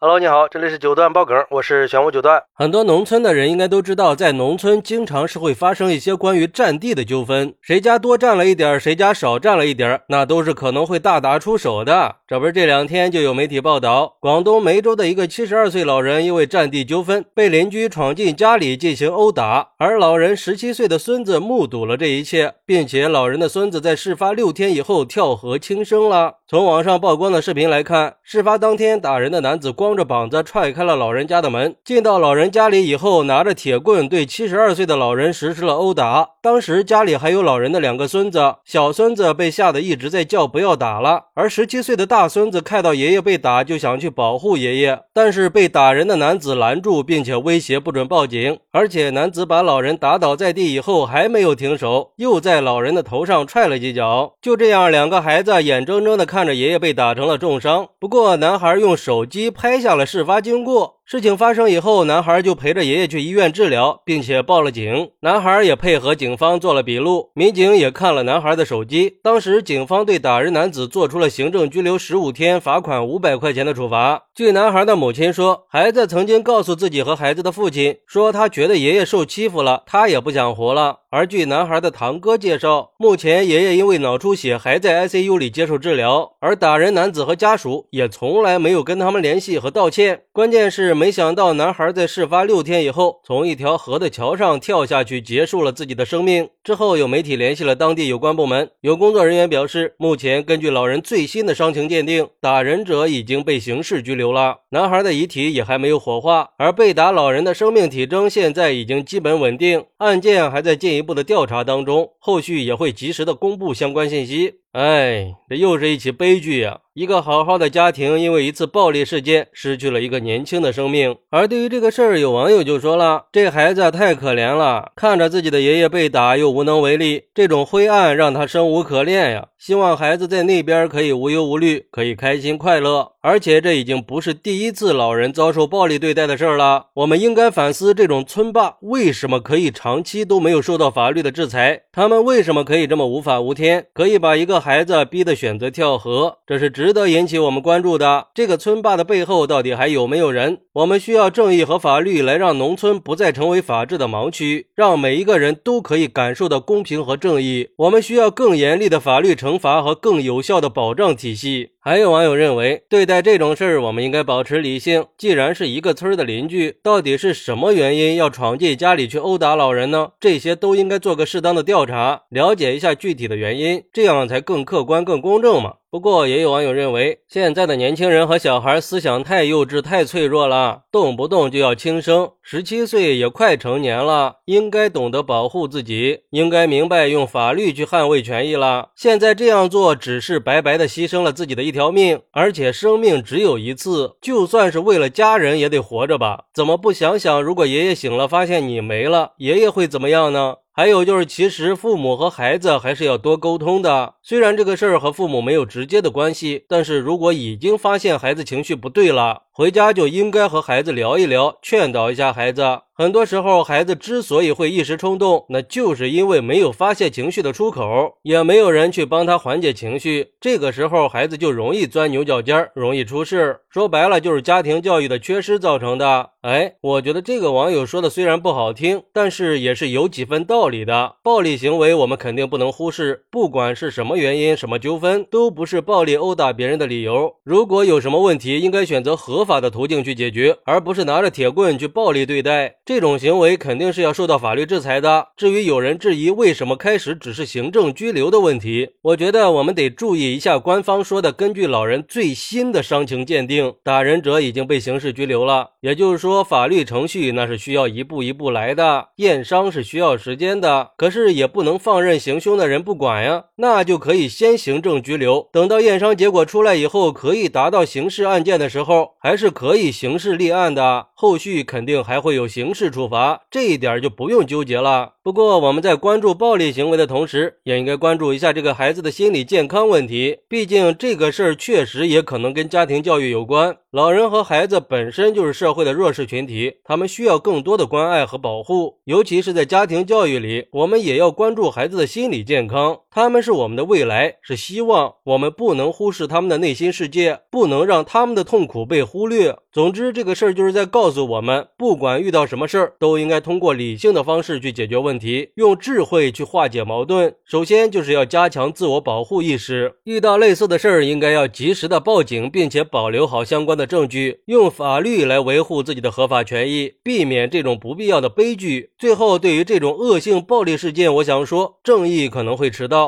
Hello，你好，这里是九段爆梗，我是玄武九段。很多农村的人应该都知道，在农村经常是会发生一些关于占地的纠纷，谁家多占了一点，谁家少占了一点，那都是可能会大打出手的。这不是这两天就有媒体报道，广东梅州的一个七十二岁老人因为占地纠纷，被邻居闯进家里进行殴打，而老人十七岁的孙子目睹了这一切，并且老人的孙子在事发六天以后跳河轻生了。从网上曝光的视频来看，事发当天打人的男子光。光着膀子踹开了老人家的门，进到老人家里以后，拿着铁棍对七十二岁的老人实施了殴打。当时家里还有老人的两个孙子，小孙子被吓得一直在叫不要打了，而十七岁的大孙子看到爷爷被打，就想去保护爷爷，但是被打人的男子拦住，并且威胁不准报警。而且男子把老人打倒在地以后，还没有停手，又在老人的头上踹了几脚。就这样，两个孩子眼睁睁地看着爷爷被打成了重伤。不过，男孩用手机拍。拍下了事发经过。事情发生以后，男孩就陪着爷爷去医院治疗，并且报了警。男孩也配合警方做了笔录，民警也看了男孩的手机。当时，警方对打人男子做出了行政拘留十五天、罚款五百块钱的处罚。据男孩的母亲说，孩子曾经告诉自己和孩子的父亲，说他觉得爷爷受欺负了，他也不想活了。而据男孩的堂哥介绍，目前爷爷因为脑出血还在 ICU 里接受治疗，而打人男子和家属也从来没有跟他们联系和道歉。关键是。没想到，男孩在事发六天以后，从一条河的桥上跳下去，结束了自己的生命。之后，有媒体联系了当地有关部门，有工作人员表示，目前根据老人最新的伤情鉴定，打人者已经被刑事拘留了。男孩的遗体也还没有火化，而被打老人的生命体征现在已经基本稳定，案件还在进一步的调查当中，后续也会及时的公布相关信息。哎，这又是一起悲剧呀！一个好好的家庭，因为一次暴力事件，失去了一个年轻的生命。而对于这个事儿，有网友就说了：“这孩子太可怜了，看着自己的爷爷被打，又无能为力，这种灰暗让他生无可恋呀。希望孩子在那边可以无忧无虑，可以开心快乐。而且这已经不是第一次老人遭受暴力对待的事儿了。我们应该反思，这种村霸为什么可以长期都没有受到法律的制裁？他们为什么可以这么无法无天，可以把一个？”孩子逼得选择跳河，这是值得引起我们关注的。这个村霸的背后到底还有没有人？我们需要正义和法律来让农村不再成为法治的盲区，让每一个人都可以感受到公平和正义。我们需要更严厉的法律惩惩罚和更有效的保障体系。还有网友认为，对待这种事儿，我们应该保持理性。既然是一个村的邻居，到底是什么原因要闯进家里去殴打老人呢？这些都应该做个适当的调查，了解一下具体的原因，这样才更客观、更公正嘛。不过，也有网友认为，现在的年轻人和小孩思想太幼稚、太脆弱了，动不动就要轻生。十七岁也快成年了，应该懂得保护自己，应该明白用法律去捍卫权益了。现在这样做，只是白白的牺牲了自己的一条条命，而且生命只有一次，就算是为了家人，也得活着吧？怎么不想想，如果爷爷醒了，发现你没了，爷爷会怎么样呢？还有就是，其实父母和孩子还是要多沟通的。虽然这个事儿和父母没有直接的关系，但是如果已经发现孩子情绪不对了，回家就应该和孩子聊一聊，劝导一下孩子。很多时候，孩子之所以会一时冲动，那就是因为没有发泄情绪的出口，也没有人去帮他缓解情绪。这个时候，孩子就容易钻牛角尖，容易出事。说白了，就是家庭教育的缺失造成的。哎，我觉得这个网友说的虽然不好听，但是也是有几分道理的。暴力行为我们肯定不能忽视，不管是什么原因、什么纠纷，都不是暴力殴打别人的理由。如果有什么问题，应该选择合法的途径去解决，而不是拿着铁棍去暴力对待。这种行为肯定是要受到法律制裁的。至于有人质疑为什么开始只是行政拘留的问题，我觉得我们得注意一下官方说的，根据老人最新的伤情鉴定，打人者已经被刑事拘留了。也就是说。法律程序那是需要一步一步来的，验伤是需要时间的，可是也不能放任行凶的人不管呀，那就可以先行政拘留，等到验伤结果出来以后，可以达到刑事案件的时候，还是可以刑事立案的，后续肯定还会有刑事是处罚，这一点就不用纠结了。不过，我们在关注暴力行为的同时，也应该关注一下这个孩子的心理健康问题。毕竟，这个事儿确实也可能跟家庭教育有关。老人和孩子本身就是社会的弱势群体，他们需要更多的关爱和保护，尤其是在家庭教育里，我们也要关注孩子的心理健康。他们是我们的未来，是希望，我们不能忽视他们的内心世界，不能让他们的痛苦被忽略。总之，这个事儿就是在告诉我们，不管遇到什么事儿，都应该通过理性的方式去解决问题，用智慧去化解矛盾。首先，就是要加强自我保护意识，遇到类似的事儿，应该要及时的报警，并且保留好相关。的证据，用法律来维护自己的合法权益，避免这种不必要的悲剧。最后，对于这种恶性暴力事件，我想说，正义可能会迟到